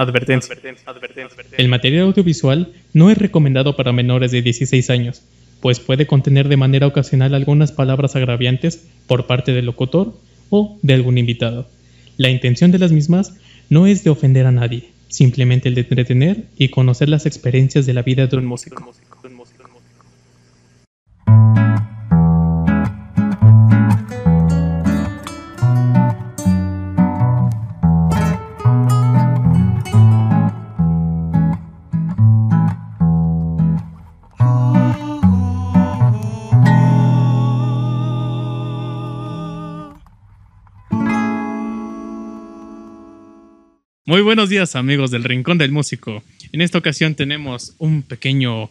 Advertencia. El material audiovisual no es recomendado para menores de 16 años, pues puede contener de manera ocasional algunas palabras agraviantes por parte del locutor o de algún invitado. La intención de las mismas no es de ofender a nadie, simplemente el de entretener y conocer las experiencias de la vida de un músico. Muy buenos días amigos del Rincón del Músico. En esta ocasión tenemos un pequeño,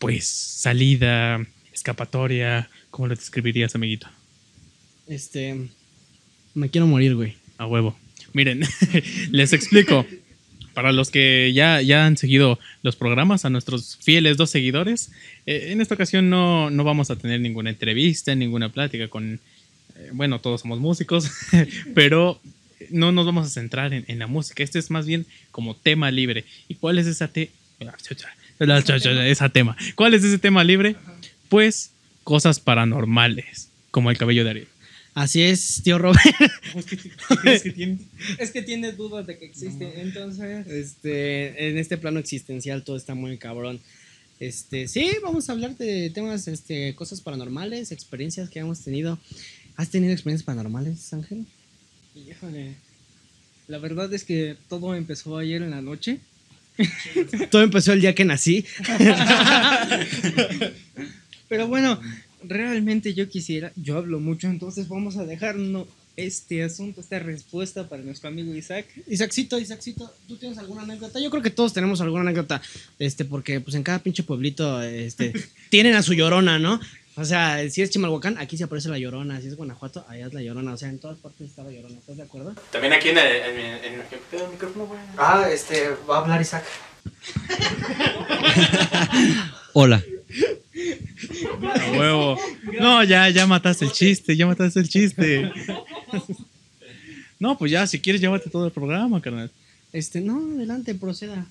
pues, salida, escapatoria. ¿Cómo lo describirías, amiguito? Este. Me quiero morir, güey. A huevo. Miren, les explico. Para los que ya, ya han seguido los programas, a nuestros fieles dos seguidores, eh, en esta ocasión no, no, vamos a tener ninguna entrevista, ninguna plática con... Eh, bueno, todos somos músicos, pero no nos vamos a centrar en, la música. Este es más bien como tema libre. ¿Y cuál es esa, te esa tema? ¿Cuál es ese tema libre? Pues cosas paranormales, como el cabello de Ariel. Así es, tío Robert. es que tiene? Es que tiene dudas de que existe. Entonces, este, en este plano existencial todo está muy cabrón. Este, sí, vamos a hablar de temas, este, cosas paranormales, experiencias que hemos tenido. ¿Has tenido experiencias paranormales, Ángel? Híjole. La verdad es que todo empezó ayer en la noche. todo empezó el día que nací. Pero bueno, realmente yo quisiera, yo hablo mucho, entonces vamos a dejar este asunto, esta respuesta para nuestro amigo Isaac. Isaacito, Isaacito, ¿tú tienes alguna anécdota? Yo creo que todos tenemos alguna anécdota, este, porque pues en cada pinche pueblito, este, tienen a su llorona, ¿no? O sea, si es Chimalhuacán, aquí se aparece la Llorona. Si es Guanajuato, allá es la Llorona. O sea, en todas partes está la Llorona. ¿Estás de acuerdo? También aquí en el, en, el micrófono, güey. Ah, este, va a hablar Isaac. Hola. huevo. No, ya, ya mataste el chiste, ya mataste el chiste. No, pues ya, si quieres, llévate todo el programa, carnal. Este, no, adelante, proceda.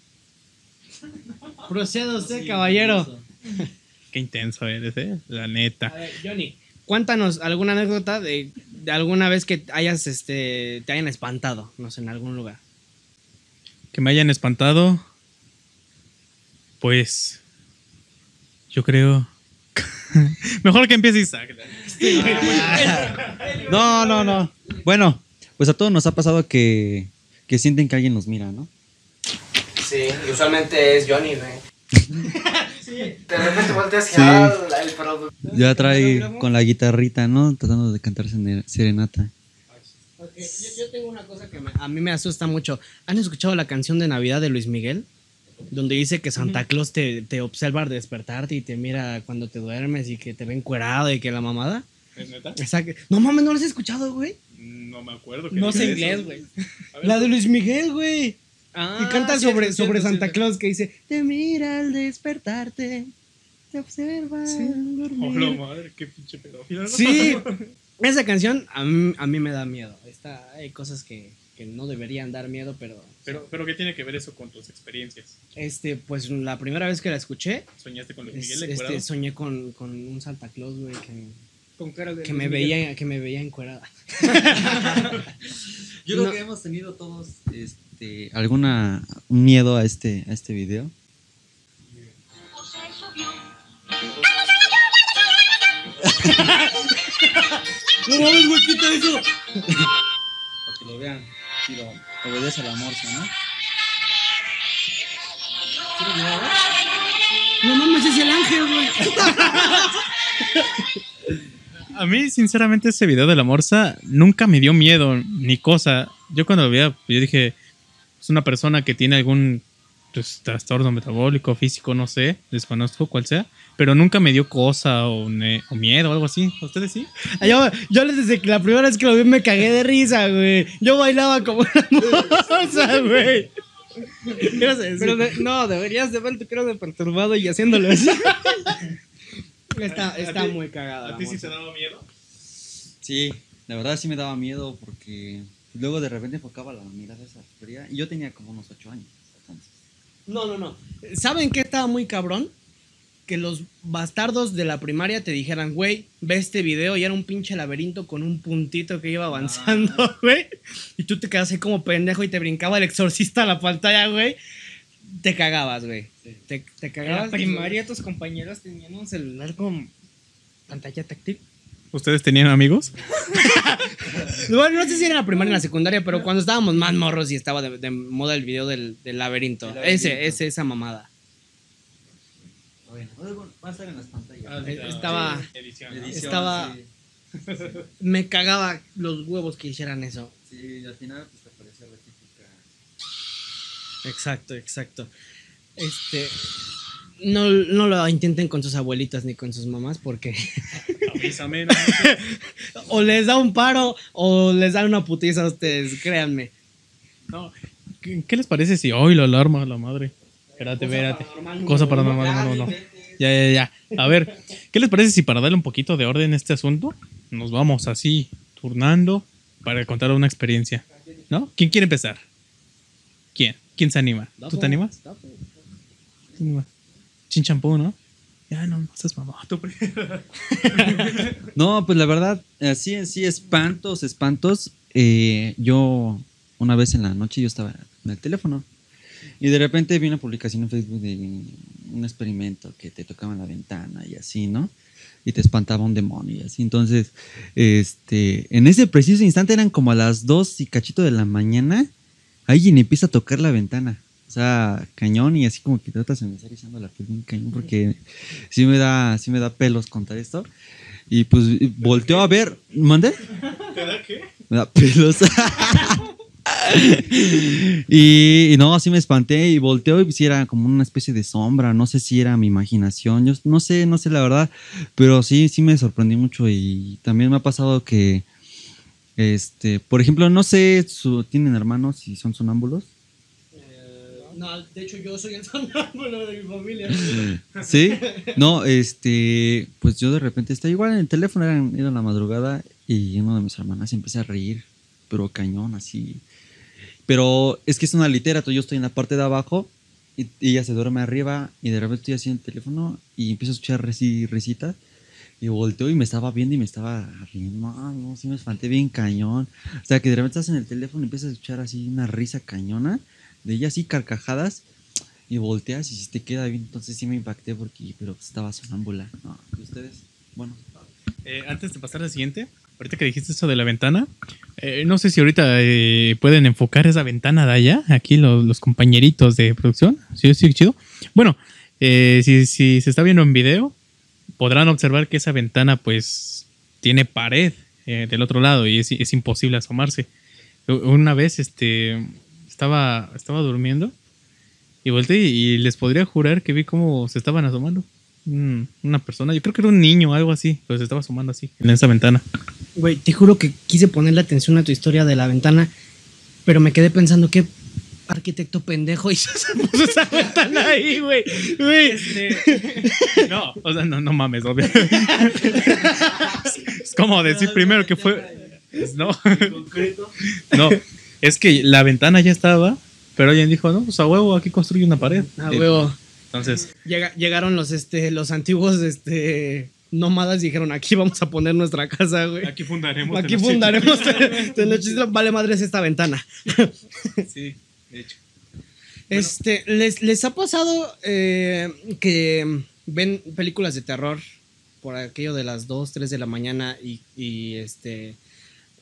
Proceda usted, caballero. Qué intenso eres, ¿eh? La neta. A ver, Johnny, cuéntanos alguna anécdota de, alguna vez que hayas, este, te hayan espantado, no sé, en algún lugar. Que me hayan espantado. Pues. Yo creo. Mejor que empiece Isaac. no, no, no. Bueno, pues a todos nos ha pasado que, que sienten que alguien nos mira, ¿no? Sí, y usualmente es Johnny, güey. De repente volteas y el producto. Ya trae con la guitarrita, ¿no? Tratando de cantar serenata. Yo, tengo una cosa que a mí me asusta mucho. ¿Han escuchado la canción de Navidad de Luis Miguel? Donde dice que Santa Claus te, te observa al despertarte y te mira cuando te duermes y que te ve encuerado y que la mamada. ¿Es neta? Exacto. No mames, ¿no lo has escuchado, güey? No me acuerdo. No sé inglés, güey. La de Luis Miguel, güey. Ah, y canta sobre, sobre Santa Claus que dice, te mira al despertarte, te observa sí. dormir. madre, qué pinche pedófilo. Sí, esa canción a mí, a mí, me da miedo. Está, hay cosas que, que, no deberían dar miedo, pero... pero... Pero ¿qué tiene que ver eso con tus experiencias? Este, pues la primera vez que la escuché... ¿Soñaste con Luis Miguel este, Soñé con, con un Santa Claus, güey, que... Con cara de que me, veía, que me veía encuerada. Yo creo que hemos tenido todos... Este, este, alguna miedo a este, a este video? No mames, güey, quita eso. Para que lo vean, si lo obedece la morsa, ¿no? No mames, es el ángel, güey. A mí, sinceramente, ese video de la morsa nunca me dio miedo ni cosa. Yo cuando lo veía, yo dije, es una persona que tiene algún pues, trastorno metabólico, físico, no sé, desconozco cuál sea, pero nunca me dio cosa o, miedo o algo así. ¿Ustedes sí? Ah, yo, yo desde la primera vez que lo vi me cagué de risa, güey. Yo bailaba como una moza, güey. Pero no, deberías de verte creo de perturbado y haciéndolo así. está, está muy cagada. ¿A ti sí te daba miedo? Sí, la verdad sí me daba miedo porque Luego de repente enfocaba la mirada esa fría. Y yo tenía como unos ocho años. entonces. No, no, no. ¿Saben qué estaba muy cabrón? Que los bastardos de la primaria te dijeran, güey, ve este video y era un pinche laberinto con un puntito que iba avanzando, güey. Y tú te quedas ahí como pendejo y te brincaba el exorcista a la pantalla, güey. Te cagabas, güey. Te, te En cagabas. la primaria tus compañeros tenían un celular con pantalla táctil. ¿Ustedes tenían amigos? Bueno, no sé si era en la primaria o en la secundaria, pero cuando estábamos más morros y estaba de, de moda el video del, del laberinto. Ese, ese, esa mamada. Bueno, luego va a estar en las pantallas. Estaba- Edición, Edición, estaba- Sí, Me cagaba los huevos que hicieran eso. sí, y al final pues te aparecía la típica. Exacto, exacto. Este. No, no lo intenten con sus abuelitas ni con sus mamás porque Avísame, no, o les da un paro o les da una putiza a ustedes, créanme. no. ¿Qué, qué les parece si hoy la alarma la madre? Espérate, espérate. Cosa paranormal, no, no, no. Ya, ya, ya. A ver, ¿qué les parece si para darle un poquito de orden a este asunto, nos vamos así, turnando, para contar una experiencia? ¿No? ¿Quién quiere empezar? ¿Quién? ¿Quién se anima? ¿Tú te animas? ¿Tú te animas? Chin champú, ¿no? Ya, no, seas mamá. No, pues la verdad, así en sí, espantos, espantos. eh, yo, una vez en la noche, yo estaba en el teléfono y de repente vi una publicación en Facebook de un experimento que te tocaban la ventana y así, ¿no? Y te espantaba un demonio y así. Entonces, este, en ese preciso instante eran como a las 2 y cachito de la mañana, alguien empieza a tocar la ventana. O sea, cañón y así como que tratas de me está erizando la piel bien cañón porque sí me da, sí me da pelos contar esto. Y pues volteó a ver, ¿mande? ¿Te da qué? Me da pelos. y, y no, así me espanté y volteó y si era como una especie de sombra, no sé si era mi imaginación, yo no sé, no sé la verdad, pero sí, sí me sorprendí mucho y también me ha pasado que, este, por ejemplo, no sé, su- ¿tienen hermanos y son sonámbulos? No, de hecho yo soy el sonámbulo de mi familia. Sí, no, este, pues yo de repente estaba igual en el teléfono, era, era la madrugada y uno de mis hermanas empieza a reír, pero cañón, así. Pero es que es una litera, yo estoy en la parte de abajo y, ella se duerme arriba y de repente estoy así en el teléfono y empiezo a escuchar risi, risitas y volteo y me estaba viendo y me estaba riendo, no, no, sí me espanté bien cañón. O sea, que de repente estás en el teléfono y empiezas a escuchar así una risa cañona de ella así carcajadas y volteas y si te queda bien, entonces sí me impacté porque, pero estaba sonámbula. No, ¿y ustedes? Bueno, Eh, antes de pasar al siguiente, ahorita que dijiste eso de la ventana, eh, no sé si ahorita eh, pueden enfocar esa ventana de allá, aquí los, los compañeritos de producción. Sí, sí, chido. Bueno, eh, si, si se está viendo en video, podrán observar que esa ventana pues tiene pared eh, del otro lado y es, es imposible asomarse. Una vez este, estaba, estaba durmiendo y volteé y les podría jurar que vi cómo se estaban asomando. Mm, Una persona, yo creo que era un niño o algo así, pero se estaba asomando así en esa ventana. Güey, te juro que quise ponerle atención a tu historia de la ventana, pero me quedé pensando qué arquitecto pendejo hizo esa, puso esa ventana ahí, güey. Güey. No, o sea, no, no mames, obvio. Es como decir primero que fue. No. No, es que la ventana ya estaba, pero alguien dijo, no, pues a huevo, aquí construye una pared. A huevo. Entonces, Llega- llegaron los, este, los antiguos este, nómadas y dijeron, aquí vamos a poner nuestra casa, güey. aquí fundaremos. Aquí fundaremos. Vale madres esta ventana. Sí, de hecho. Este, ¿les, ¿les ha pasado eh, que ven películas de terror por aquello de las 2, 3 de la mañana y, y, este...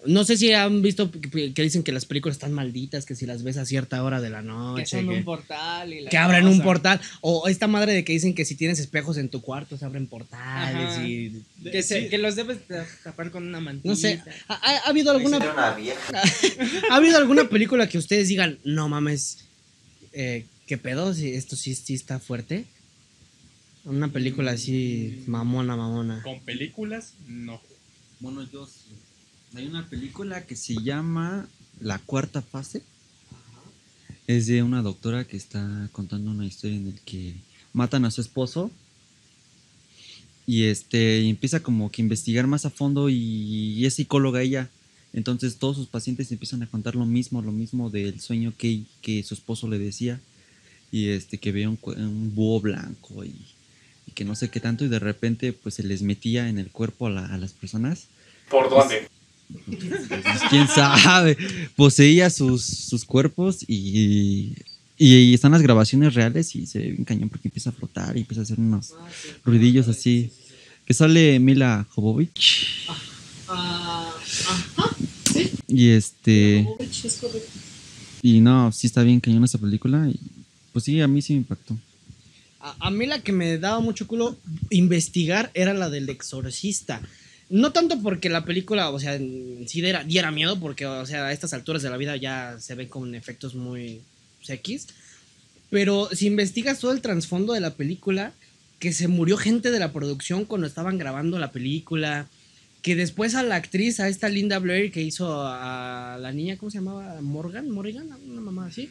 No sé si han visto que, dicen que las películas están malditas, que si las ves a cierta hora de la noche, que son que, un portal y la que abren un portal, o esta madre de que dicen que si tienes espejos en tu cuarto se abren portales Ajá. y... Que, se- que los debes de tapar con una mantilla. No sé, ¿ha, ha- ha habido alguna... ¿Ha habido alguna película que ustedes digan, no mames, eh, qué pedo, si esto sí, sí está fuerte? Una película así, mamona, mamona. Con películas, no. bueno, yo sí. Hay una película que se llama La Cuarta Fase. Es de una doctora que está contando una historia en la que matan a su esposo y este empieza como que investigar más a fondo y, es psicóloga ella Entonces todos sus pacientes empiezan a contar lo mismo, lo mismo del sueño que, que su esposo le decía. Y este, que veía un, un búho blanco y, y que no sé qué tanto. Y de repente pues se les metía en el cuerpo a, la- a las personas. ¿Por dónde? Pues, quién sabe, poseía sus, sus cuerpos y, y, están las grabaciones reales y se ve bien cañón porque empieza a flotar y empieza a hacer unos ruidillos así. Que sale Mila Jovovich ajá, y este y no, sí está bien cañón esa película y pues sí, a mí sí me impactó. A, a mí la que me daba mucho culo investigar era la del exorcista. No tanto porque la película, o sea, en sí diera, miedo, porque, o sea, a estas alturas de la vida ya se ven con efectos muy X. Pero si investigas todo el trasfondo de la película, que se murió gente de la producción cuando estaban grabando la película, que después a la actriz, a esta Linda Blair que hizo a la niña, ¿cómo se llamaba? Morgan, Morrigan, una mamá así.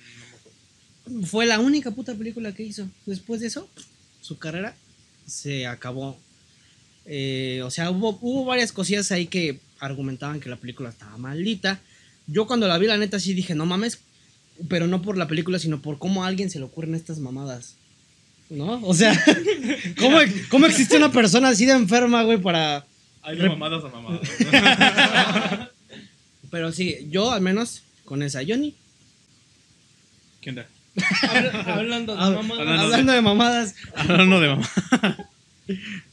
Fue la única puta película que hizo. Después de eso, su carrera se acabó. Eh, o sea, hubo, hubo varias cosillas ahí que argumentaban que la película estaba maldita. Yo cuando la vi, la neta, sí dije, no mames, pero no por la película, sino por cómo a alguien se le ocurren estas mamadas. ¿No? O sea, ¿cómo, cómo existe una persona así de enferma, güey, para... Hay Rep- mamadas a mamadas. Pero sí, yo al menos con esa. Johnny, ¿Qué onda? Hablando de mamá. hablando de mamadas. Hablando de mamá.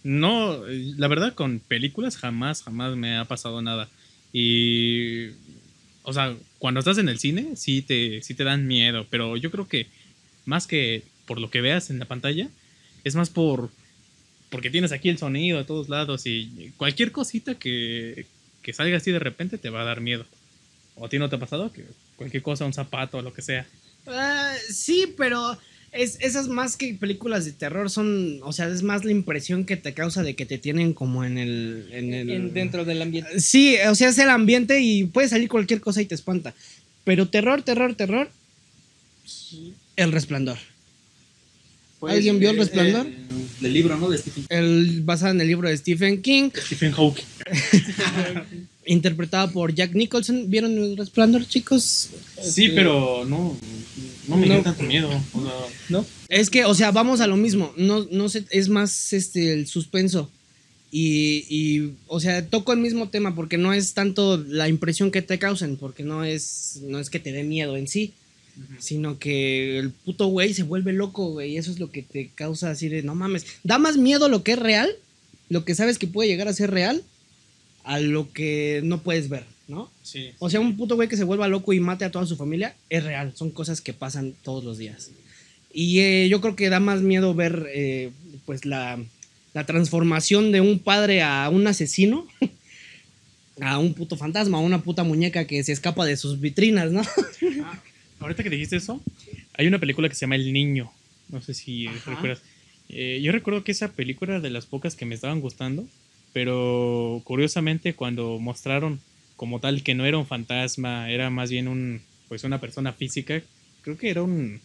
No, la verdad con películas jamás, jamás me ha pasado nada. Y, o sea, cuando estás en el cine sí te, sí te dan miedo, pero yo creo que más que por lo que veas en la pantalla, es más por, porque tienes aquí el sonido a todos lados y cualquier cosita que, que salga así de repente te va a dar miedo. ¿O a ti no te ha pasado? Que cualquier cosa, un zapato lo que sea. Ah, sí, pero es, esas más que películas de terror son, o sea, es más la impresión que te causa de que te tienen como en el... En el En- dentro del ambiente. Sí, o sea, es el ambiente y puede salir cualquier cosa y te espanta. Pero terror, terror, terror. El resplandor. ¿Alguien vio El Resplandor? del libro, ¿no? De Stephen El, basado en el libro de Stephen King, Stephen Hawking. interpretado por Jack Nicholson. ¿Vieron el resplandor, chicos? Sí, pero no, no me No. tanto miedo. O sea, ¿No? Es que, o sea, vamos a lo mismo. No, no sé, es más este el suspenso. Y, y, o sea, toco el mismo tema porque no es tanto la impresión que te causen, porque no es, no es que te dé miedo en sí, sino que el puto güey se vuelve loco, güey, y eso es lo que te causa así de, no mames, da más miedo lo que es real, lo que sabes que puede llegar a ser real, a lo que no puedes ver, ¿no? sí. O sea, un puto güey que se vuelva loco y mate a toda su familia es real. Son cosas que pasan todos los días. Y eh, yo creo que da más miedo ver, eh, pues, la, la transformación de un padre a un asesino, a un puto fantasma, a una puta muñeca que se escapa de sus vitrinas, ¿no? Ahorita que dijiste eso, hay una película que se llama El Niño. No sé si Ajá. recuerdas. Eh, yo recuerdo que esa película era de las pocas que me estaban gustando, pero curiosamente cuando mostraron como tal que no era un fantasma, era más bien un, pues una persona física, creo que era un,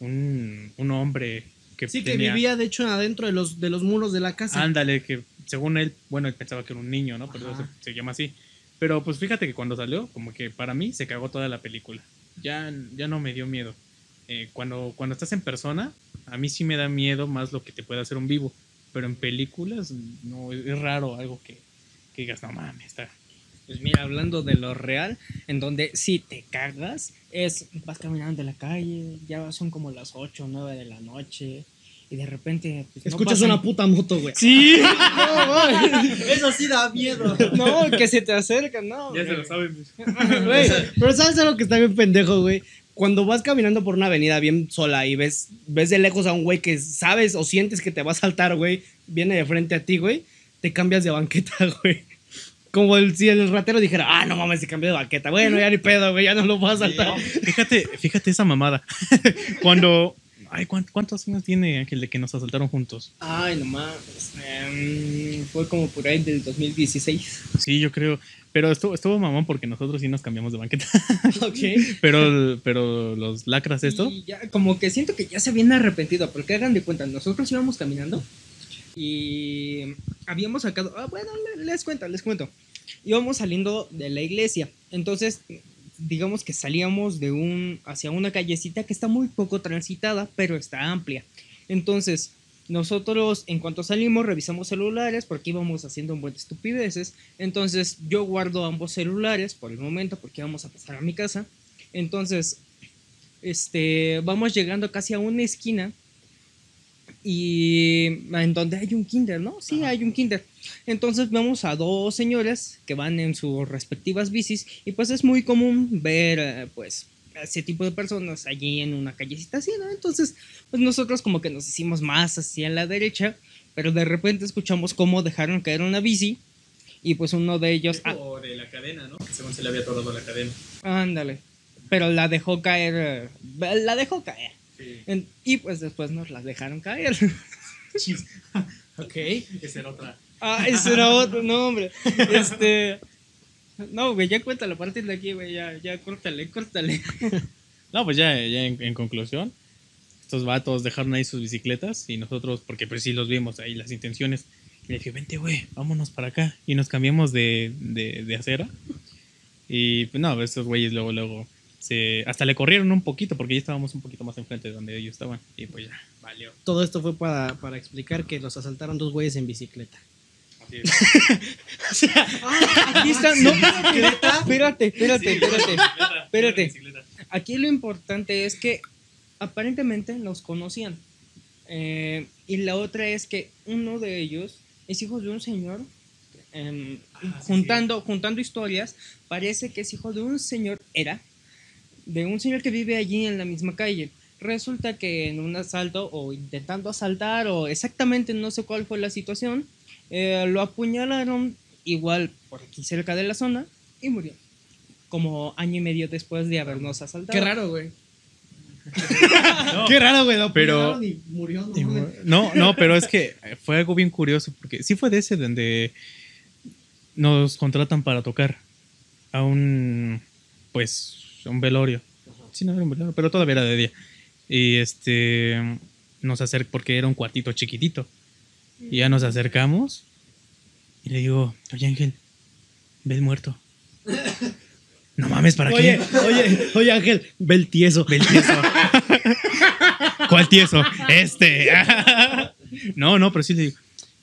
un, un hombre que Sí, que vivía, de hecho, adentro de los, de los muros de la casa. Ándale, que según él, bueno, él pensaba que era un niño, ¿no? Pero se, se llama así. Pero pues fíjate que cuando salió, como que para mí se cagó toda la película. Ya, ya no me dio miedo. Eh, cuando, cuando estás en persona, a mí sí me da miedo más lo que te puede hacer un vivo. Pero en películas, no, es, es raro algo que, que digas, no mames, está. Pues mira, hablando de lo real, en donde si te cagas, es vas caminando en la calle, ya son como las 8 o 9 de la noche, y de repente. pues, no Escuchas pasan- una puta moto, güey. Sí, Eso sí da miedo. no, que se te acercan, no. Ya se lo saben. Güey, pero ¿sabes algo que está bien pendejo, güey? Cuando vas caminando por una avenida bien sola y ves, ves de lejos a un güey que sabes o sientes que te va a saltar, güey, viene de frente a ti, güey, te cambias de banqueta, güey. Como el, si el ratero dijera, ah, no mames, se cambió de banqueta. Bueno, ya ni pedo, güey, ya no lo vas a saltar. Fíjate, fíjate esa mamada. cuando. Ay, ¿cuán- ¿cuántos años tiene Ángel de que nos asaltaron juntos? Ay, no mames. em, fue como por ahí del 2016. Sí, yo creo. Pero estuvo, estuvo mamón porque nosotros sí nos cambiamos de banqueta. Ok. Pero, pero los lacras esto. Y ya, como que siento que ya se habían arrepentido, porque hagan de cuenta, nosotros íbamos caminando y habíamos sacado. Ah, bueno, le- les cuento, les cuento. íbamos saliendo de la iglesia. Entonces, digamos que salíamos de un hacia una callecita que está muy poco transitada, pero está amplia. Entonces, nosotros en cuanto salimos revisamos celulares porque íbamos haciendo un buen de estupideces. Entonces, yo guardo ambos celulares por el momento porque vamos a pasar a mi casa. Entonces, este, vamos llegando casi a una esquina y en donde hay un kinder, ¿no? Sí, hay un kinder. Entonces vemos a dos señores que van en sus respectivas bicis y pues es muy común ver eh, pues ese tipo de personas allí en una callecita así, ¿no? Entonces pues nosotros como que nos hicimos más hacia la derecha, pero de repente escuchamos cómo dejaron caer una bici y pues uno de ellos... ah, O de la cadena, ¿no? Según se le había atorado la cadena. ándale. Pero la dejó caer... eh, La dejó caer. En- y pues después nos la dejaron caer. Ok. Esa era otra. Ah, ese era otro nombre. Este. No, güey, ya cuéntalo a partir de aquí, güey. Ya, ya, córtale, córtale. No, pues ya, ya en, en conclusión, estos vatos dejaron ahí sus bicicletas y nosotros, porque pues sí los vimos ahí, las intenciones. Y le dije, vente, güey, vámonos para acá. Y nos cambiamos de, de, de acera. Y pues no, estos güeyes luego, luego, se, hasta le corrieron un poquito porque ya estábamos un poquito más enfrente de donde ellos estaban. Y pues ya, valió. Todo esto fue para, para explicar que los asaltaron dos güeyes en bicicleta. Así es. Aquí está. No, espérate, espérate, espérate. Espérate. Bicicleta. Aquí lo importante es que aparentemente nos conocían. Eh, y la otra es que uno de ellos es hijo de un señor. em, Ah, sí, juntando, juntando historias, parece que es hijo de un señor, era, de un señor que vive allí en la misma calle. Resulta que en un asalto o intentando asaltar o exactamente no sé cuál fue la situación, eh, lo apuñalaron igual por aquí cerca de la zona y murió. Como año y medio después de habernos asaltado. Qué raro, güey. No, Qué raro, güey. Lo Pero- y murió. no Y No, no, pero es que fue algo bien curioso, porque sí fue de ese donde nos contratan para tocar a un, pues, un velorio. Sí, no era un velorio, pero todavía era de día. Y este, nos acercamos, porque era un cuartito chiquitito. Y ya nos acercamos y le digo, oye Ángel, ves muerto. No mames, ¿para Oye, qué? oye, oye, Ángel, ve el tieso. Ve el tieso. ¿Cuál tieso? Este. no, no, pero sí le digo,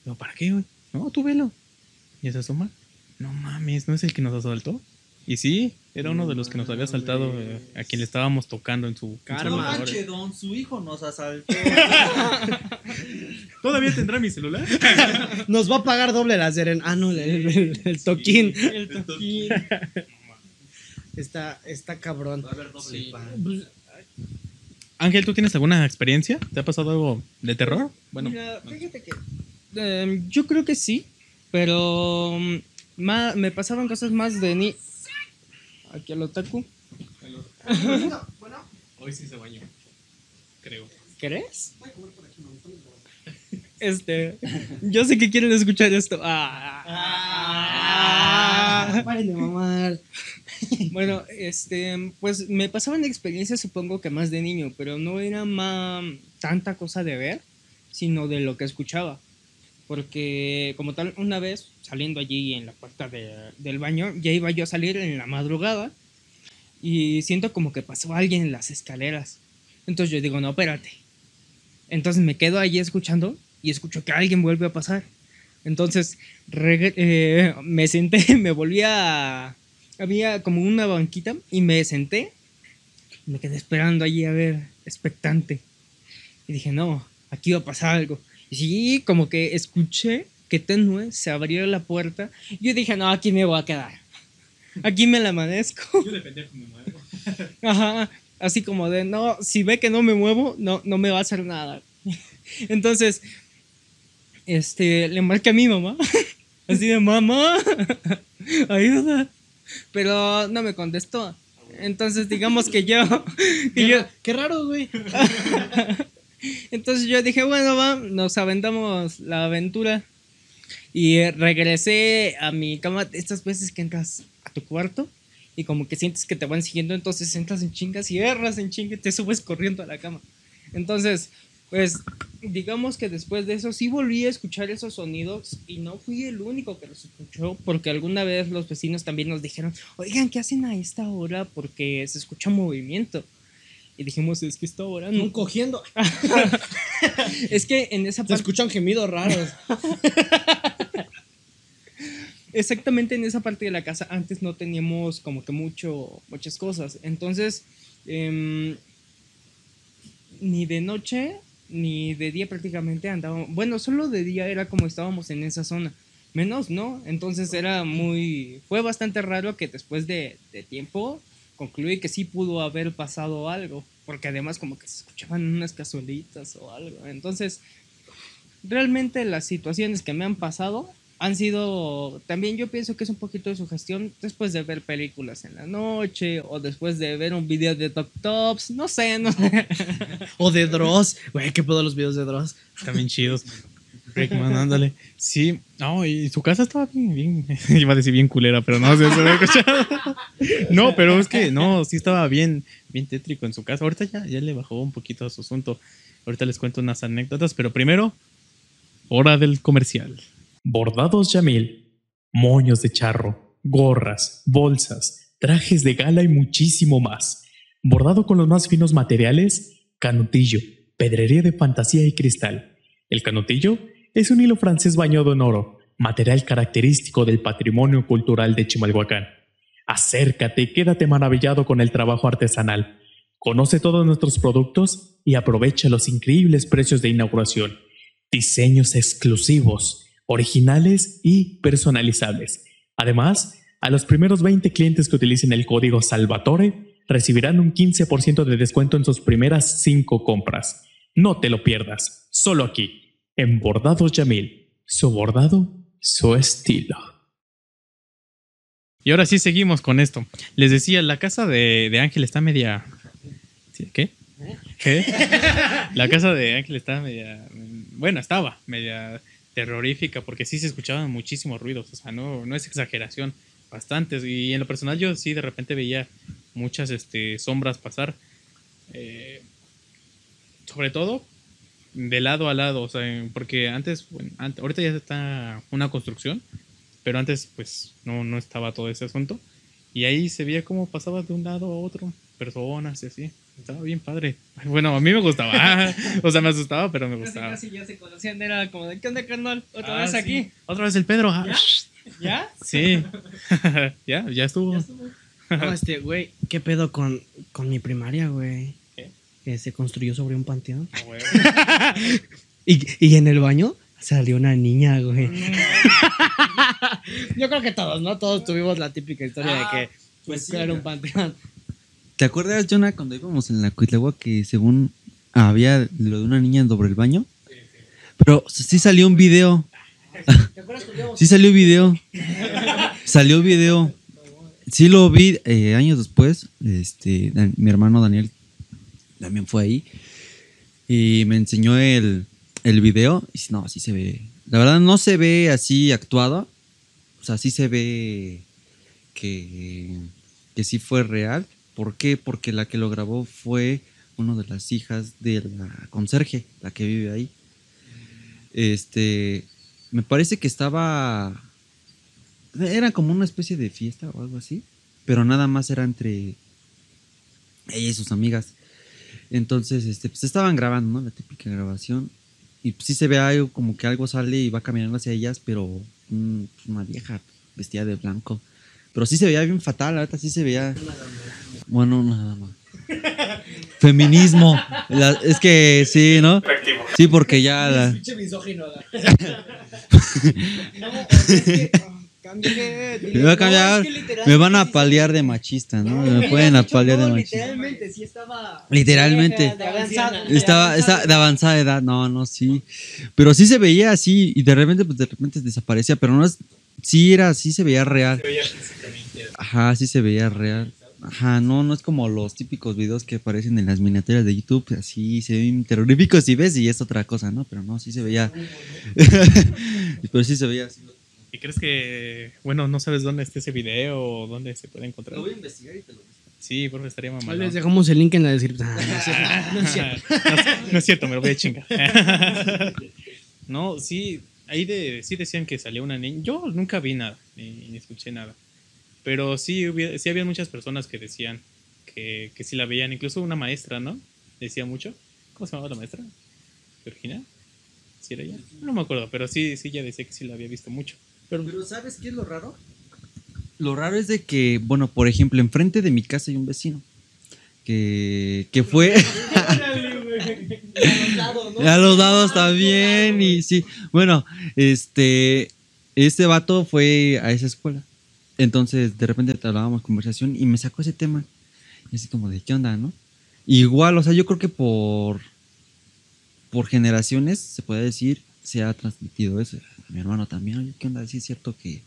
no, ¿para qué, güey? No, tú velo. Y se asoma. No mames, ¿no es el que nos asaltó? Y sí, era uno de los que nos había asaltado eh, a quien le estábamos tocando en su... Karma. Don, su hijo nos asaltó. ¿Todavía tendrá mi celular? Nos va a pagar doble la seren. Ah, no, el, el- el toquín. El toquín. Está, está cabrón. Va a haber doble pan. Pues, Ángel, ¿tú tienes alguna experiencia? ¿Te ha pasado algo de terror? Bueno, Mira, fíjate que em, yo creo que sí, pero mm, ma- me pasaban cosas más de ni aquí al otaku. hoy sí se bañó. Creo. ¿Crees? Este, yo sé que quieren escuchar esto. Ah. Ah, paren de mamar. Bueno, este, pues me pasaban experiencias supongo que más de niño, pero no era más tanta cosa de ver, sino de lo que escuchaba. Porque como tal, una vez saliendo allí en la puerta de- del baño, ya iba yo a salir en la madrugada y siento como que pasó alguien en las escaleras. Entonces yo digo, no, espérate. Entonces me quedo allí escuchando y escucho que alguien vuelve a pasar. Entonces eh, me senté, me volví a... Había como una banquita y me senté. Me quedé esperando allí a ver, expectante. Y dije, no, aquí va a pasar algo. Sí, como que escuché que tenue se abrió la puerta. Yo dije, no, aquí me voy a quedar. Aquí me la amanezco. Yo de pendejo me muevo. Ajá, así como de, no, si ve que no me muevo, no, no me va a hacer nada. Entonces, este, le marqué a mi mamá, así de, mamá, ayuda. Pero no me contestó. Entonces, digamos que yo, que Qué, yo, qué raro, güey. Entonces yo dije, bueno, va, nos aventamos la aventura. Y regresé a mi cama, estas veces que entras a tu cuarto y como que sientes que te van siguiendo, entonces entras en chingas y erras en chingas y te subes corriendo a la cama. Entonces, pues digamos que después de eso sí volví a escuchar esos sonidos y no fui el único que los escuchó porque alguna vez los vecinos también nos dijeron, oigan, ¿qué hacen a esta hora? Porque se escucha movimiento. Y dijimos, es que esta hora No no... cogiendo. Es que en esa Se parte... escuchan gemidos raros. exactamente en esa parte de la casa antes no teníamos como que mucho, muchas cosas. Entonces, em, ni de noche ni de día prácticamente andábamos. Bueno, solo de día era como estábamos en esa zona. Menos, ¿no? Entonces era muy... Fue bastante raro que después de, de tiempo concluí que sí pudo haber pasado algo. Porque además como que se escuchaban unas casualitas o algo. Entonces, realmente las situaciones que me han pasado han sido, también yo pienso que es un poquito de sugestión después de ver películas en la noche o después de ver un video de Top Tops, no sé, no sé. O de Dross. Güey, qué pedo los videos de Dross. También chidos. Rickman, ándale. Sí, no, y su casa estaba bien, bien, iba a decir bien culera, pero no. No, pero es que no, sí estaba bien, bien tétrico en su casa. Ahorita ya, ya le bajó un poquito a su asunto. Ahorita les cuento unas anécdotas, pero primero, hora del comercial. Bordados Yamil, moños de charro, gorras, bolsas, trajes de gala y muchísimo más. Bordado con los más finos materiales, canutillo, pedrería de fantasía y cristal. El canutillo es un hilo francés bañado en oro, material característico del patrimonio cultural de Chimalhuacán. Acércate y quédate maravillado con el trabajo artesanal. Conoce todos nuestros productos y aprovecha los increíbles precios de inauguración. Diseños exclusivos, originales y personalizables. Además, a los primeros 20 clientes que utilicen el código Salvatore recibirán un 15% de descuento en sus primeras 5 compras. No te lo pierdas, solo aquí, en Bordados Yamil. Su bordado, su estilo. Y ahora sí seguimos con esto. Les decía, la casa de, de Ángel está media... ¿Qué? ¿Qué? La casa de Ángel está media... Bueno, estaba media terrorífica porque sí se escuchaban muchísimos ruidos. O sea, no, no es exageración, bastantes. Y en lo personal yo sí de repente veía muchas este, sombras pasar. Eh, sobre todo de lado a lado, o sea, porque antes, bueno, ant- ahorita ya está una construcción, pero antes pues no, no estaba todo ese asunto. Y ahí se veía cómo pasaba de un lado a otro, personas y así. Estaba bien padre. Bueno, a mí me gustaba. o sea, me asustaba, pero me Casi, gustaba. casi ya se conocían, era como de, ¿qué onda, carnal? Otra Ah, vez sí. aquí. Otra vez el Pedro. ah, ¿Ya? Sí. ya, ya estuvo. No, este, güey, ¿qué pedo con, con mi primaria, güey? Que se construyó sobre un panteón. Ah, güey. Y, y en el baño salió una niña, güey. Yo creo que todos, ¿no? Todos tuvimos la típica historia de que pues, era un panteón. ¿Te acuerdas, Jonah, cuando íbamos en la Cuitlegua que según había lo de una niña sobre el baño? Pero sí salió un video. Sí salió video. Salió video. Sí lo vi eh, años después. Este, mi hermano Daniel también fue ahí. Y me enseñó el, el video. Y no, sí se ve. La verdad no se ve así actuado. O sea, sí se ve que, que sí fue real. ¿Por qué? Porque la que lo grabó fue una de las hijas de la conserje, la que vive ahí. Este, me parece que estaba, era como una especie de fiesta o algo así, pero nada más era entre ella y sus amigas. Entonces, este, pues estaban grabando, ¿no? La típica grabación. Y pues, sí se ve algo, como que algo sale y va caminando hacia ellas, pero mm, una vieja vestida de blanco. Pero sí se veía bien fatal, neta sí se veía. Bueno, nada más. Feminismo. La- es que sí, ¿no? Sí, porque ya la. Pinche misógino. No, es que, Me va a no, cambiar. es que Me van a palear de machista, ¿no? Me pueden apalear de no, machista. Literalmente, sí estaba. Literalmente. de avanzada- Estaba, está de avanzada edad, no, no, sí. Pero sí se veía así y de repente, pues de repente desaparecía, pero no es. Sí era, sí se veía real. Ajá, sí se veía real. Ajá, no, no es como los típicos videos que aparecen en las miniaturas de YouTube, así se ven terroríficos si ves y es otra cosa, ¿no? Pero no, sí se veía. pero sí se veía así. ¿Y crees que, bueno, no sabes dónde está ese video o dónde se puede encontrar? a investigar y te lo Sí, profe, estaría mamado. Les dejamos el link en la descripción. Ah, no es cierto, no es cierto. no, no es cierto, me lo voy a chingar. no, sí, ahí de, sí decían que salía una niña. Yo nunca vi nada, ni, ni escuché nada. Pero sí, hubi- sí había muchas personas que decían que, que sí la veían. Incluso una maestra, ¿no? Decía mucho. ¿Cómo se llamaba la maestra? ¿Georgina? ¿Sí era ella? No me acuerdo, pero sí, sí, ella decía que sí la había visto mucho. Pero, Pero ¿sabes qué es lo raro? Lo raro es de que, bueno, por ejemplo, enfrente de mi casa hay un vecino que, que fue a los lados también y sí, bueno, este, este vato fue a esa escuela, entonces de repente hablábamos conversación y me sacó ese tema y así como de qué onda, ¿no? Igual, o sea, yo creo que por por generaciones se puede decir se ha transmitido eso. Mi hermano también, oye, ¿qué onda? Sí es cierto que,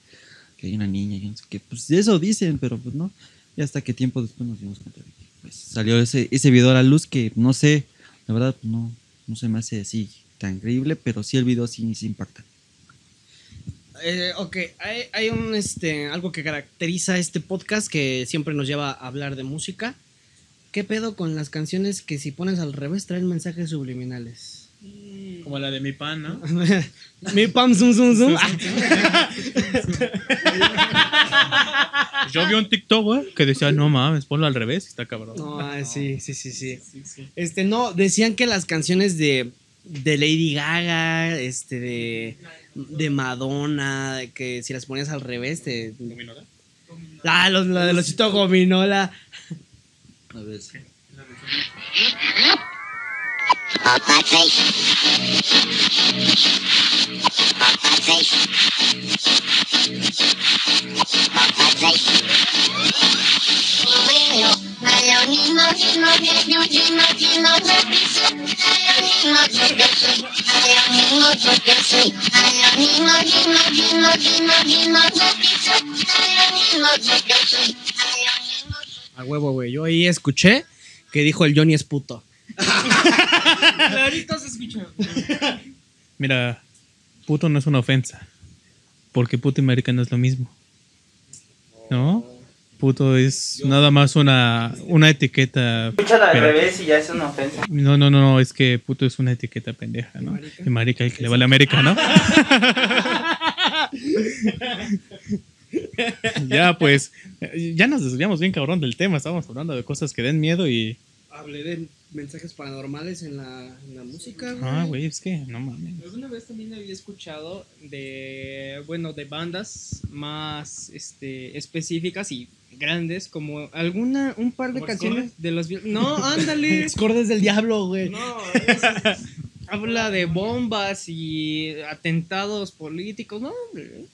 que hay una niña y no sé qué. Pues eso dicen, pero pues no. Y hasta que tiempo después nos dimos cuenta de que pues, salió ese, ese video a la luz que no sé, la verdad no, no se me hace así tan creíble, pero sí el video sí, sí impacta. Eh, ok, hay, hay un este algo que caracteriza este podcast que siempre nos lleva a hablar de música. ¿Qué pedo con las canciones que si pones al revés traen mensajes subliminales? Como la de mi pan, ¿no? Mi pam zum zum zum. Yo vi un TikTok, güey, que decía, no mames, ponlo al revés, está cabrón. No, ah, sí, sí, sí, sí. Este, no, decían que las canciones de, de Lady Gaga, este, de, de Madonna, que si las ponías al revés, te... Ah, los, la de los chitos gominola. A ver. A huevo, güey. Yo ahí escuché que dijo el Johnny es puto. Clarito se escucha. Mira, puto no es una ofensa. Porque puto y marica no es lo mismo. ¿No? Puto es nada más una, una etiqueta. Escúchala al revés y ya es una ofensa. No, no, no, no, es que puto es una etiqueta pendeja, ¿no? Y marica el que le vale a América, ¿no? ya, pues, ya nos desviamos bien cabrón del tema. Estábamos hablando de cosas que den miedo y. Hablé de mensajes paranormales en la, en la música, güey. Ah, güey, es que no mames. Alguna vez también había escuchado de, bueno, de bandas más este, específicas y grandes, como alguna, un par de ¿Como canciones de los... Beatles. No, ándale. Excordes del diablo, güey. No, es- habla de bombas y atentados políticos, no, hombre.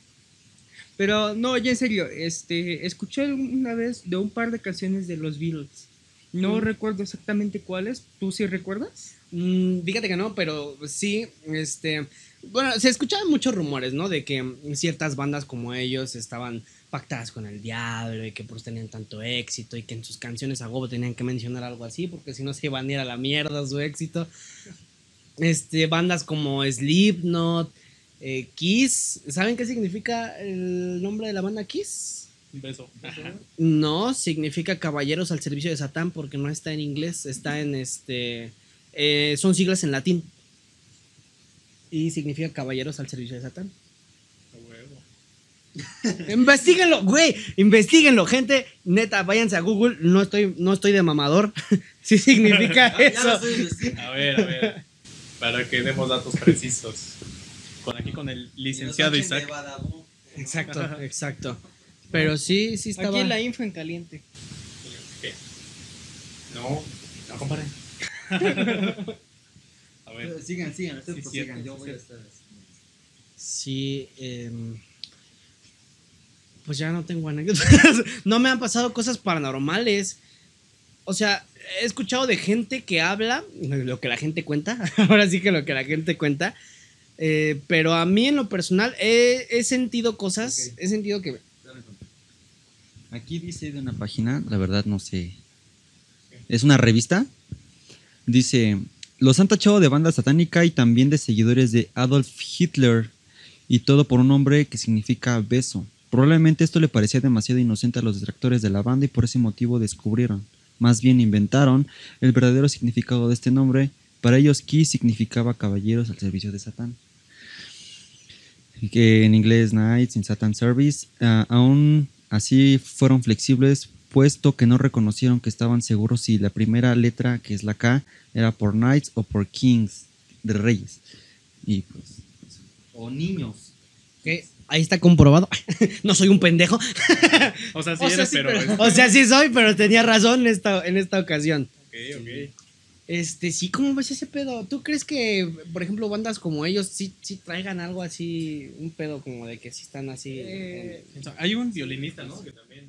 Pero no, ya en serio, este, escuché una vez de un par de canciones de los Beatles. No recuerdo exactamente cuáles. ¿Tú sí recuerdas? Mm, fíjate que no, pero sí, este, bueno, se escuchaban muchos rumores, ¿no? De que ciertas bandas como ellos estaban pactadas con el diablo y que pues tenían tanto éxito y que en sus canciones a huevo tenían que mencionar algo así porque si no se iban a ir a la mierda su éxito. Este, bandas como Slipknot, eh, Kiss, ¿saben qué significa el nombre de la banda Kiss? Beso. No, significa caballeros al servicio de Satán porque no está en inglés, está en este. eh, son siglas en latín. Y significa caballeros al servicio de Satán. Investíguenlo, güey, investíguenlo, gente. Neta, váyanse a Google. No estoy, no estoy de mamador. sí significa eso. A ver, a ver. Para que demos datos precisos. Con aquí con el licenciado Isaac. Exacto, exacto. Pero sí, sí estaba. Aquí en la info en caliente. ¿Qué? No, no comparen. A ver. Sigan, sigan, ustedes Sí, prosigan, cierto, yo voy a cierto. así. Sí, em, pues ya no tengo anécdotas. no me han pasado cosas paranormales. O sea, he escuchado de gente que habla, lo que la gente cuenta, ahora sí que lo que la gente cuenta, eh, pero a mí en lo personal he, he sentido cosas, he sentido que... Aquí dice de una página, la verdad no sé. Es una revista. Dice, los han tachado de banda satánica y también de seguidores de Adolf Hitler. Y todo por un nombre que significa beso. Probablemente esto le parecía demasiado inocente a los detractores de la banda y por ese motivo descubrieron, más bien inventaron, el verdadero significado de este nombre. Para ellos, Ki significaba caballeros al servicio de Satán. Que en inglés Knights in Satan Service. Ah, aún así fueron flexibles, puesto que no reconocieron que estaban seguros si la primera letra, que es la K, era por Knights o por Kings, de reyes. Y pues. O niños. Que ahí está comprobado. no soy un pendejo. O sea, sí O sea, eres, sí, pero. pero- o sea, sí soy, pero tenía razón en esta, en esta ocasión. Ok, ok. Este, sí, ¿cómo ves ese pedo? ¿Tú crees que, por ejemplo, bandas como ellos sí, sí traigan algo así, un pedo como de que sí están así? Eh, hay un violinista, ¿no? Que también.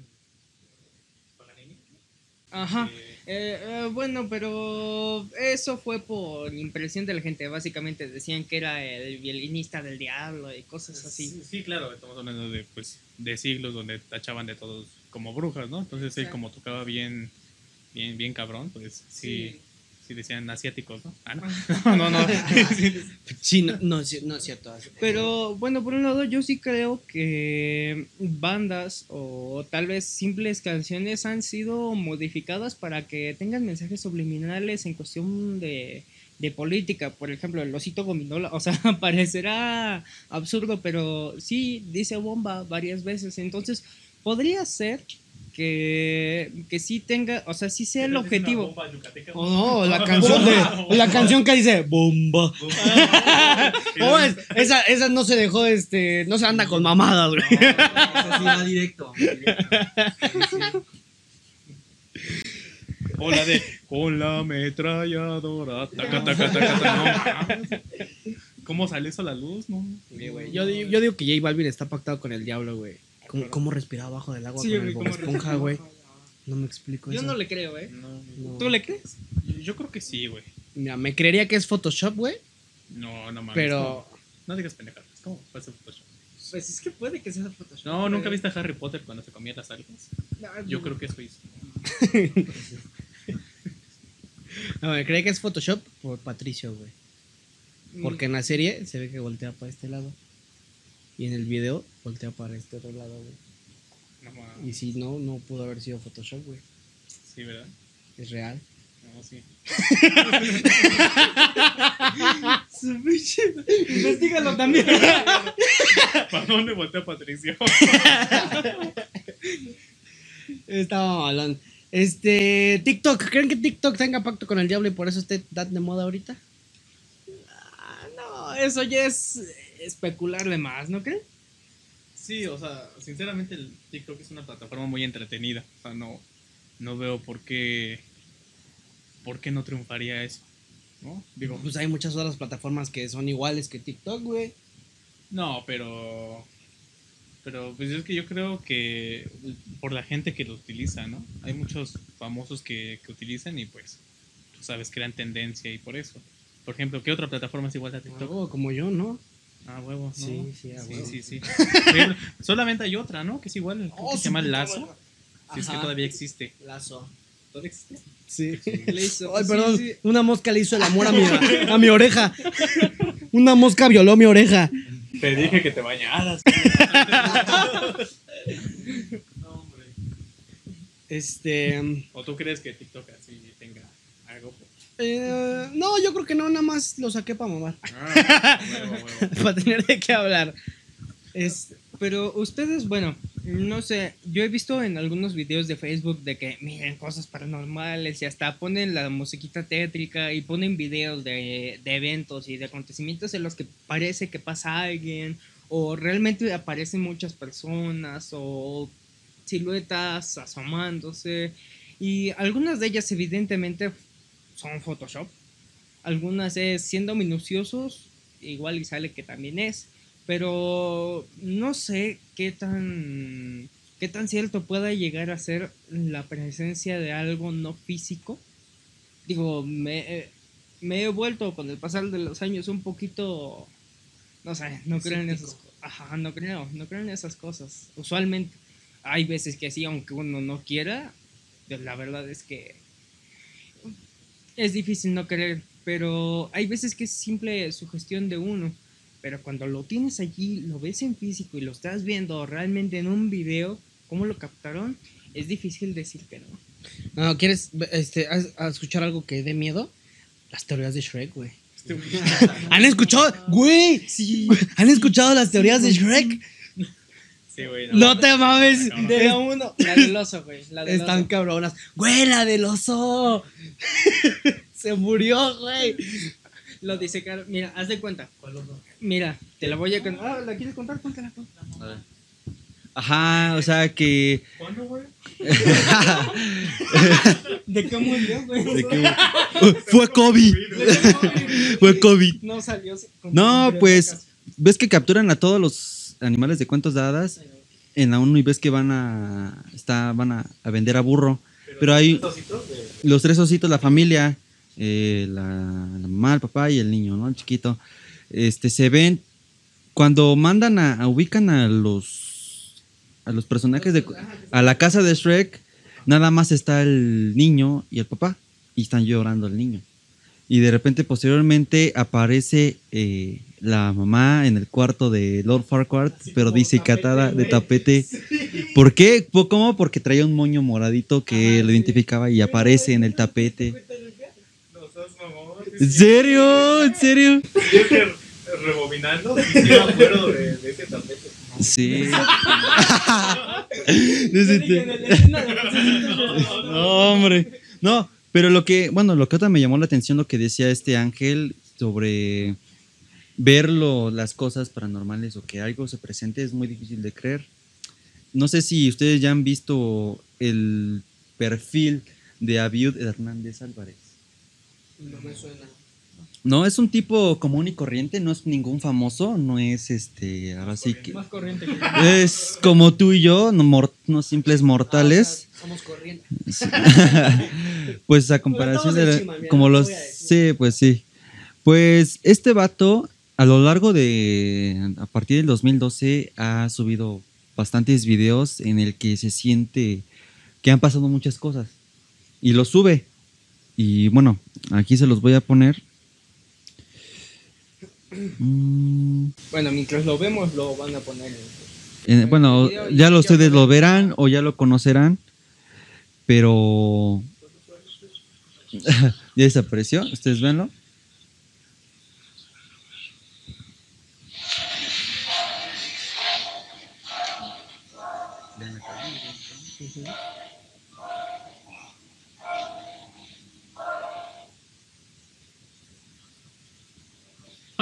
Ajá. Eh, eh, bueno, pero eso fue por impresión de la gente. Básicamente decían que era el violinista del diablo y cosas así. Sí, sí, claro, estamos hablando de, pues, de siglos donde tachaban de todos como brujas, ¿no? Entonces él como tocaba bien, bien, bien cabrón, pues sí, sí, decían asiáticos, ¿no? Ah, no, no, no. no. Sí. No, no es cierto. Pero bueno, por un lado yo sí creo que bandas o tal vez simples canciones han sido modificadas para que tengan mensajes subliminales en cuestión de, de política. Por ejemplo, el osito gominola, o sea, parecerá absurdo, pero sí dice bomba varias veces. Entonces, podría ser que, que sí tenga, o sea, sí sea el objetivo. Oh, no, la canción de, la canción que dice bomba. Oh, es- esa, esa no se dejó, este, no se anda con mamadas, güey. directo. O la de con la ametralladora. Taca, taca, taca, taca. No, mames. ¿Cómo sale eso a la luz? No. Yo, digo- yo digo que J Balvin está pactado con el diablo, güey. ¿Cómo, cómo respira abajo del agua Sí, con el Bob esponja, güey? No me explico Yo eso. no le creo, ¿eh? No, No. ¿Tú le crees? Yo creo que sí, güey. Mira, me creería que es Photoshop, güey, No, no mames. pero... No, no digas pendejadas. ¿Cómo puede ser Photoshop? Pues es que puede que sea Photoshop. No, ¿nunca viste a Harry Potter cuando se comía las algas? Yo no. creo que eso hizo. No, me creería que es Photoshop por Patricio, güey. Porque en la serie se ve que voltea para este lado. Y en el video voltea para este otro lado, güey. No. Y si no, no pudo haber sido Photoshop, güey. Sí, ¿verdad? Es real. No, sí. Investígalo también. ¿Para dónde voltea Patricio? Estaba malón. Este, TikTok, ¿creen que TikTok tenga pacto con el diablo y por eso esté tan de moda ahorita? Ah, no, eso ya es especularle más, ¿no crees? Sí, o sea, sinceramente el TikTok es una plataforma muy entretenida. O sea, no, no veo por qué, por qué no triunfaría eso. ¿No? Digo, Pues hay muchas otras plataformas que son iguales que TikTok, güey. no, pero, pero pues es que yo creo que por la gente que lo utiliza, ¿no? Hay muchos famosos que, que utilizan y pues, tú sabes, crean tendencia y por eso. Por ejemplo, ¿qué otra plataforma es igual a TikTok? Algo como yo, ¿no? Ah, huevo, ¿no? Sí, sí, a sí, huevo. sí, Solamente hay otra, ¿no? Que es igual, creo Oh, que se llama Lazo. Si es que todavía existe. Lazo. ¿Todavía existe? Sí. Le hizo- Ay, perdón, sí. una mosca le hizo el amor a mi, a mi oreja. Una mosca violó mi oreja. Te dije que te bañaras. Este. ¿O tú crees que TikTok así? Eh, no, yo creo que no, nada más lo saqué para mamar. Ah, para tener de qué hablar. Es, Pero ustedes, bueno, no sé, yo he visto en algunos videos de Facebook de que miren cosas paranormales y hasta ponen la musiquita tétrica y ponen videos de, de eventos y de acontecimientos en los que parece que pasa alguien o realmente aparecen muchas personas o siluetas asomándose y algunas de ellas evidentemente son Photoshop, algunas es siendo minuciosos, igual y sale que también es, pero no sé qué tan qué tan cierto pueda llegar a ser la presencia de algo no físico. Digo, me, me he vuelto con el pasar de los años un poquito no sé, no creo en esas. Ajá, no creo, no creo en esas cosas. Usualmente hay veces que sí, aunque uno no quiera, pues la verdad es que es difícil no creer, pero hay veces que es simple sugestión de uno. Pero cuando lo tienes allí, lo ves en físico y lo estás viendo realmente en un video, cómo lo captaron, es difícil decir que no. No, ¿quieres este, a, a escuchar algo que dé miedo? Las teorías de Shrek, güey. ¿Han escuchado? Güey, sí. ¿Han escuchado las teorías de Shrek? Sí, güey. No te mames. De la uno, la del oso, güey. La del Están oso. cabronas. Güey, la del oso. Se murió, güey. Lo dice Caro. Mira, haz de cuenta. Mira, te la voy a contar. Ah, ¿la quieres contar? Cuéntala. Ajá, o sea que. ¿Cuándo, güey? ¿De qué murió, güey? de que- Fue COVID. Fue COVID. No salió. No, pues, ves que capturan a todos los animales de cuentos de hadas en la ONU y ves que van a está, van a, a vender a burro. Pero hay los tres ositos, la familia, eh, la, la mamá, el papá y el niño, ¿no? El chiquito. Este, se ven cuando mandan a, a- ubican a los a los personajes de a la casa de Shrek, nada más está el niño y el papá y están llorando el niño. Y de repente, posteriormente, aparece eh, la mamá en el cuarto de Lord Farquaad, pero dice catada de tapete. ¿Por qué? Po- ¿Cómo? Porque traía un moño moradito que lo identificaba y aparece en el tapete. ¿En serio? ¿En serio? Es que rebobinando, me acuerdo de, de ese tapete. Sí. No, hombre. No, pero lo que, bueno, lo que otra me llamó la atención, lo que decía este ángel sobre verlo, las cosas paranormales o que algo se presente es muy difícil de creer. No sé si ustedes ya han visto el perfil de Abiud Hernández Álvarez. No me suena. No, es un tipo común y corriente, no es ningún famoso, no es este, ahora sí que... Más corriente que Es como tú y yo, no, mor- no simples mortales. Somos corrientes. Pues a comparación de... mira, como no los... Sí, pues sí. Pues este vato, a lo largo de... A partir del 2012, ha subido bastantes videos en el que se siente que han pasado muchas cosas. Y lo sube. Y bueno, aquí se los voy a poner. Mm, Bueno, mientras lo vemos, lo van a poner en. Bueno, ya lo ustedes lo verán o ya lo conocerán, pero ya desapareció. Ustedes venlo.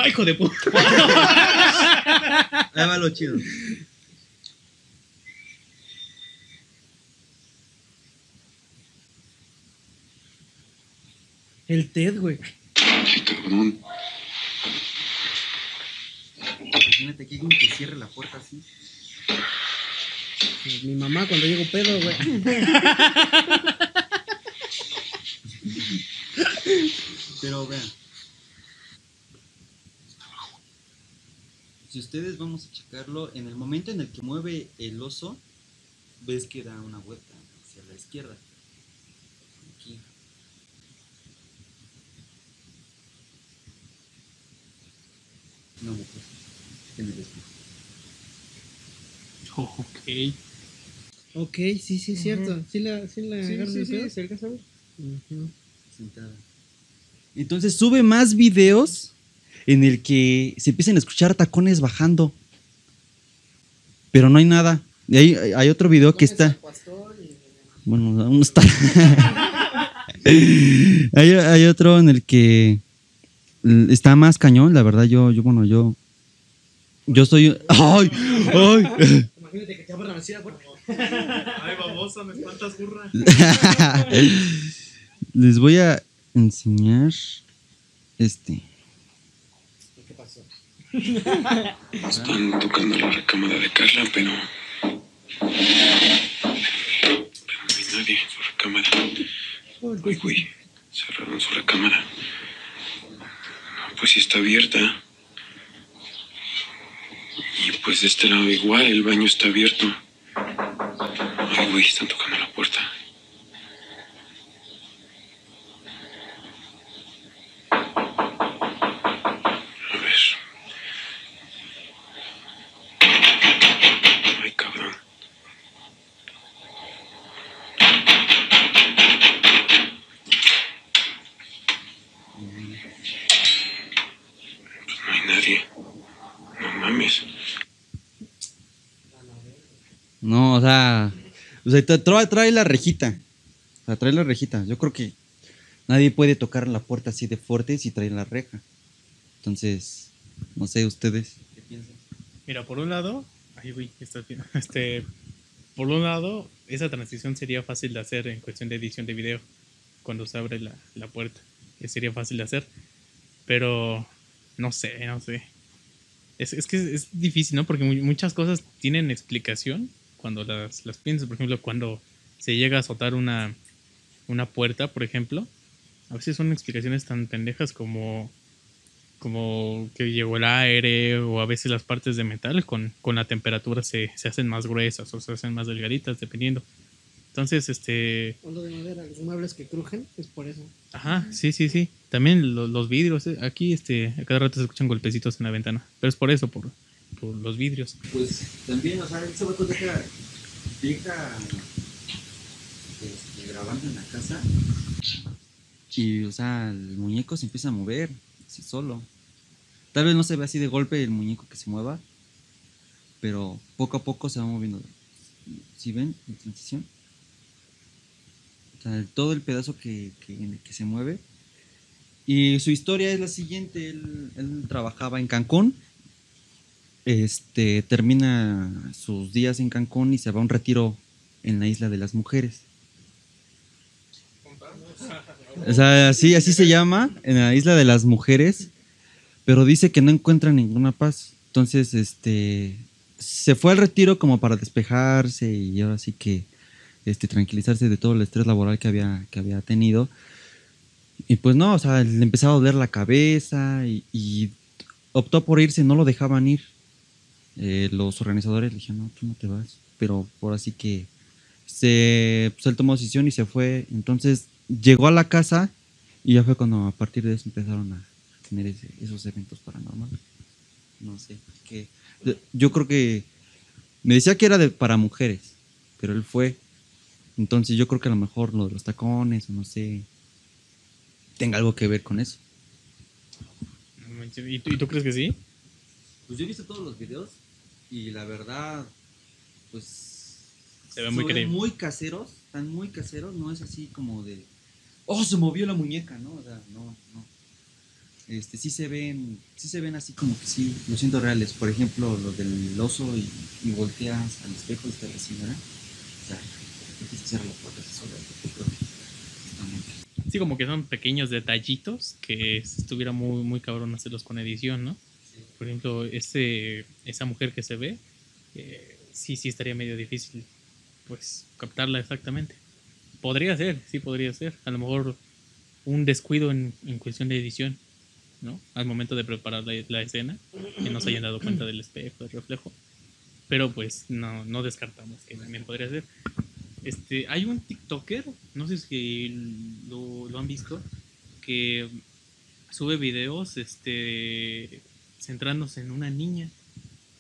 ¡Ay, hijo de puta! Ahí va lo chido. El Ted, güey. Imagínate que alguien que cierre la puerta así. Mi mamá cuando llego pedo, güey. Pero vean. Si ustedes vamos a checarlo, en el momento en el que mueve el oso, ves que da una vuelta hacia la izquierda. Aquí. No, mujer. En el espejo. ok. Ok, sí, sí, es cierto. Sí la, sí la Sí, agarro sí, de sí, pedo. se alcanza a ver. Ujú. sentada. Entonces sube más videos en el que se empiezan a escuchar tacones bajando. Pero no hay nada. Y hay, hay otro video que está. Bueno, aún está. hay, hay otro en el que está más cañón, la verdad. Yo, yo bueno, yo. Yo soy. ¡Ay! ¡Ay! Imagínate que te abran así la puerta. Ay, babosa, me espantas, burra. Les voy a enseñar este. Están tocando la recámara de Carla, pero. Pero no hay nadie en su recámara. Uy, uy. Cerraron su recámara. Pues sí está abierta. Y pues de este lado igual, el baño está abierto. Ay, güey, están tocando la puerta. A ver. Hay nadie. No mames. No, o sea, o sea, tra- trae, trae la rejita. O sea, trae la rejita. Yo creo que nadie puede tocar la puerta así de fuerte si trae la reja. Entonces, no sé, ustedes. ¿Qué piensan? Mira, por un lado, ay, bien. Este, por un lado, esa transición sería fácil de hacer en cuestión de edición de video, cuando se abre la, la puerta. Que sería fácil de hacer, pero no sé, no sé. Es, es que es, difícil, ¿no? Porque mu- muchas cosas tienen explicación cuando las, las piensas. Por ejemplo, cuando se llega a azotar una, una puerta, por ejemplo, a veces son explicaciones tan pendejas como como que llegó el aire o a veces las partes de metal con, con la temperatura se, se hacen más gruesas o se hacen más delgaditas dependiendo. Entonces, este... Cuando de madera, los muebles que crujen, es por eso. Ajá, sí, sí, sí. También lo- los vidrios. eh, Aquí, este, a cada rato se escuchan golpecitos en la ventana. Pero es por eso, por, por los vidrios. Pues también, o sea, ese vato deja, deja este, grabando en la casa y, o sea, el muñeco se empieza a mover así solo. Tal vez no se ve así de golpe el muñeco que se mueva, pero poco a poco se va moviendo. ¿Sí ven la transición? Todo el pedazo que, que, que se mueve. Y su historia es la siguiente, él, él trabajaba en Cancún este, termina sus días en Cancún y se va a un retiro en la isla de las mujeres. O sea, así, así se llama, en la isla de las mujeres, pero dice que no encuentra ninguna paz. Entonces, este, se fue al retiro como para despejarse y ahora sí que este, tranquilizarse de todo el estrés laboral que había, que había tenido. Y pues no, o sea, le empezaba a doler la cabeza y, optó por irse, no lo dejaban ir. Eh, los organizadores le dijeron, no, tú no te vas. Pero por así que se, pues él tomó decisión y se fue. Entonces llegó a la casa y ya fue cuando a partir de eso empezaron a tener ese- esos eventos paranormales. No sé, que yo creo que me decía que era de, para mujeres, pero él fue. Entonces yo creo que a lo mejor lo de los tacones o no sé, tenga algo que ver con eso. ¿Y tú, y tú crees que sí? Pues yo he visto todos los videos y la verdad, pues. Se ve muy creíble. muy caseros, están muy caseros, no es así como de. Oh, se movió la muñeca, ¿no? O sea, no, no. Este, sí se ven, sí se ven así como que sí, lo siento reales. Por ejemplo, lo del oso y, y volteas al espejo y está la señora. O sea, Sí, como que son pequeños detallitos que estuviera muy, muy cabrón hacerlos con edición, ¿no? Por ejemplo, ese, esa mujer que se ve, eh, sí, sí estaría medio difícil, pues, captarla exactamente. Podría ser, sí podría ser. A lo mejor un descuido en, en cuestión de edición, ¿no? Al momento de preparar la, la escena, que no se hayan dado cuenta del espejo, del reflejo. Pero pues no, no descartamos que también podría ser. Este, hay un TikToker, no sé si lo, han visto, que sube videos este, centrándose en una niña.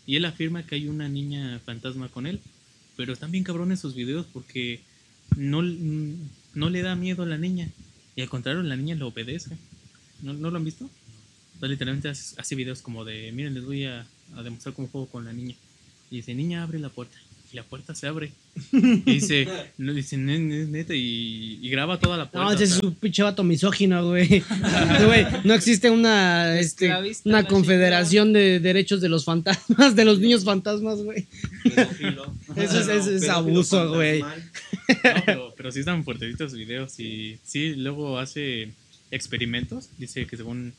Y él afirma que hay una niña fantasma con él. Pero están bien cabrones esos videos porque no, le da miedo a la niña. Y al contrario, la niña le obedece. ¿No, ¿no lo han visto? Literalmente hace, hace videos como de, miren, les voy a, a demostrar cómo juego con la niña. Y dice, niña, abre la puerta. Y la puerta se abre. Y dice, no, dice, "Ne- ne- neta, y, y graba toda la puerta. No, ese es un pinche vato misógino, güey. Güey, no existe una, este, una confederación de derechos de los fantasmas, de los niños fantasmas, güey. Eso es- eso es Pedófilo abuso, güey. No, pero, pero sí están fuertecitos los videos y sí, luego hace experimentos. Dice que según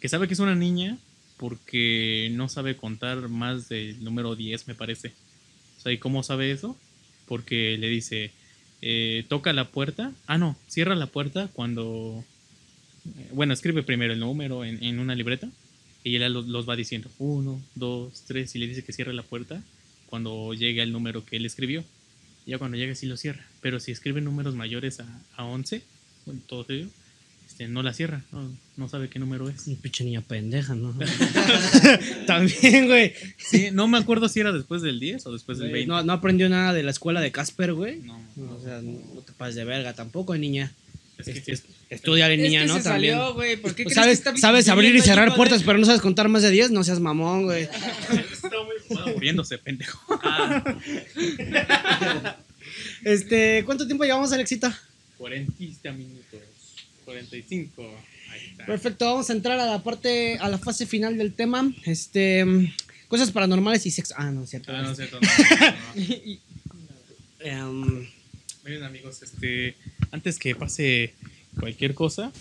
que sabe que es una niña porque no sabe contar más del número 10, me parece. ¿Y cómo sabe eso? Porque le dice, eh, toca la puerta. Ah, no, cierra la puerta cuando... eh, Bueno, escribe primero el número en, en una libreta y él los, va diciendo, uno, dos, tres, y le dice que cierre la puerta cuando llegue el número que él escribió. Ya cuando llegue sí lo cierra. Pero si escribe números mayores a, a 11, bueno, todo ello, este, no la cierra. No, no sabe qué número es. Un pinche niña pendeja, ¿no? También, güey. Sí, no me acuerdo si era después del 10 o después del 20. No, no aprendió nada de la escuela de Casper, güey. No, O sea, no te pases de verga tampoco, niña. Este, estudia niña, es que ¿no? se También. salió, güey. ¿Por qué Pues crees que sabes, está sabes abrir y cerrar puertas, pero no sabes contar más de 10, no seas mamón, güey. Estaba muy muriéndose, pendejo. Este, ¿cuánto tiempo llevamos, Alexita? 40 minutos. 45. Ahí está. Perfecto, vamos a entrar a la parte, a la fase final del tema. Este, cosas paranormales y sexo. Ah, no, es cierto. Ah, no cierto. no, no, no. Em, Miren, amigos, este, antes que pase cualquier cosa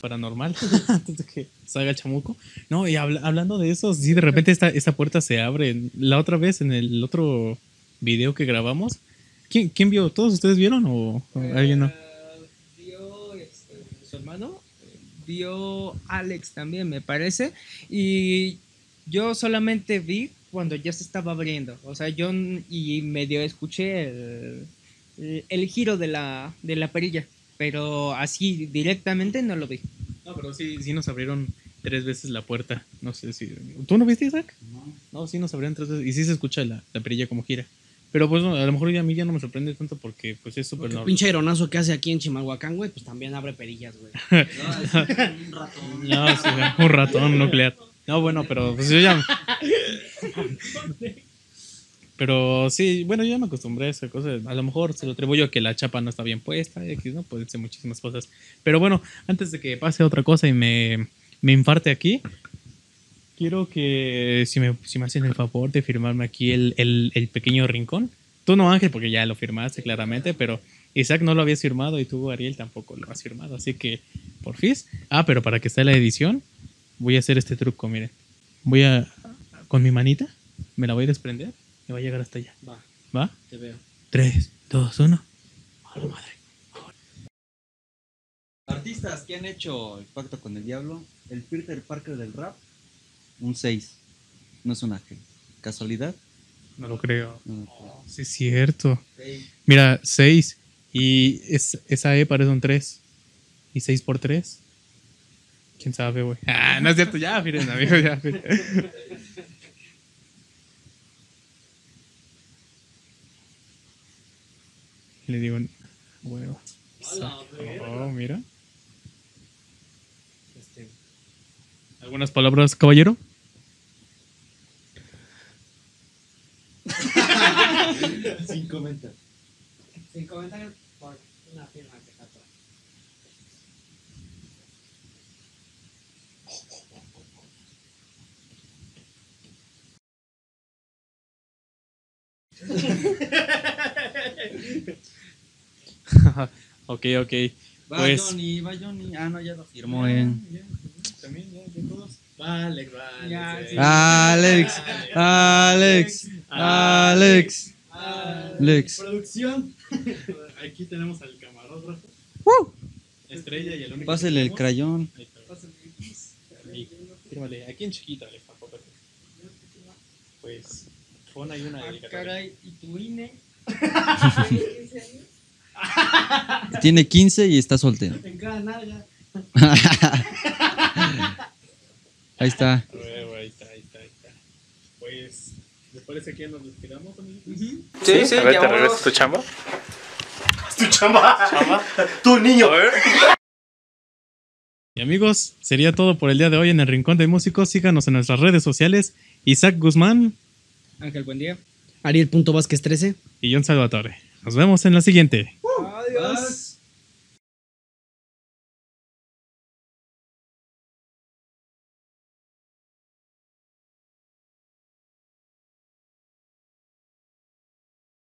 paranormal, antes de que salga el chamuco. No, y habla- hablando de eso, sí, de repente esta, esta puerta se abre. La otra vez, en el otro video que grabamos, ¿quién, quién vio? ¿Todos ustedes vieron o, o alguien no? Eh, Vio este, su hermano, eh, vio Alex también, me parece. Y yo solamente vi cuando ya se estaba abriendo. O sea, yo y medio escuché el, el- el giro de la, de la perilla. Pero así directamente no lo vi. No, pero sí, sí nos abrieron tres veces la puerta. No sé si. ¿Tú no viste, Isaac? No, sí nos abrieron tres veces. Y sí se escucha la, la perilla como gira. Pero pues no, a lo mejor ya a mí ya no me sorprende tanto porque pues es súper normal. pinche aeronazo que hace aquí en Chimalhuacán, güey, pues también abre perillas, güey. No, sí, un ratón nuclear. No, bueno, pero pues yo ya. Pero sí, bueno, yo ya me acostumbré a esa cosa. A lo mejor se lo atribuyo a que la chapa no está bien puesta, X, ¿no? Pueden ser muchísimas cosas. Pero bueno, antes de que pase otra cosa y me, me infarte aquí, quiero que si me, si me hacen el favor de firmarme aquí el, el, el pequeño rincón. Tú no, Ángel, porque ya lo firmaste claramente, pero Isaac no lo habías firmado y tú, Ariel, tampoco lo has firmado. Así que, por fin. Ah, pero para que esté la edición, voy a hacer este truco, miren. Voy a, con mi manita, me la voy a desprender y va a llegar hasta allá. Va, ¿Va? te veo. 3, 2, 1. madre! Artistas que han hecho el pacto con el diablo, el Peter Parker del rap, un 6. No es un ángel. ¿Casualidad? No lo creo. No, no creo. Sí, es cierto. Mira, 6 y es- esa E parece un 3. ¿Y 6 por 3? ¿Quién sabe, güey? Ah, no es cierto. Ya, miren, amigos, ya. miren. Le digo, huevo. Oh, mira. Este, ¿Algunas palabras, caballero? Sin comentar. Sin comentarios por una firma que está atrás. ok, ok. Va Pues- Johnny, va Johnny. Ah, no, ya lo firmó, eh. También, ya, de todos. Alex, sí. Alex, Alex, Alex, Alex. Producción. Aquí tenemos al camarógrafo. Estrella y el único. Pásale el crayón. Fírmale, aquí en chiquito, Alex, tampoco. Pues, pon ahí una Ah, dedicatoria. caray, ¿y tu INE? Tiene 15 y está soltero. En cada nalga. Ahí está. Huevo, ahí está, ahí está, ahí está. Pues, ¿les parece que ya nos retiramos, amiguitos? Sí, sí, A ver, ¿te regresas tu chamba? Tu chamba. Tu niño. Y amigos, sería todo por el día de hoy en el Rincón de Músicos. Síganos en nuestras redes sociales. Isaac Guzmán Ángel, buen día. Ariel.vázquez 13. y John Salvatore. Nos vemos en la siguiente.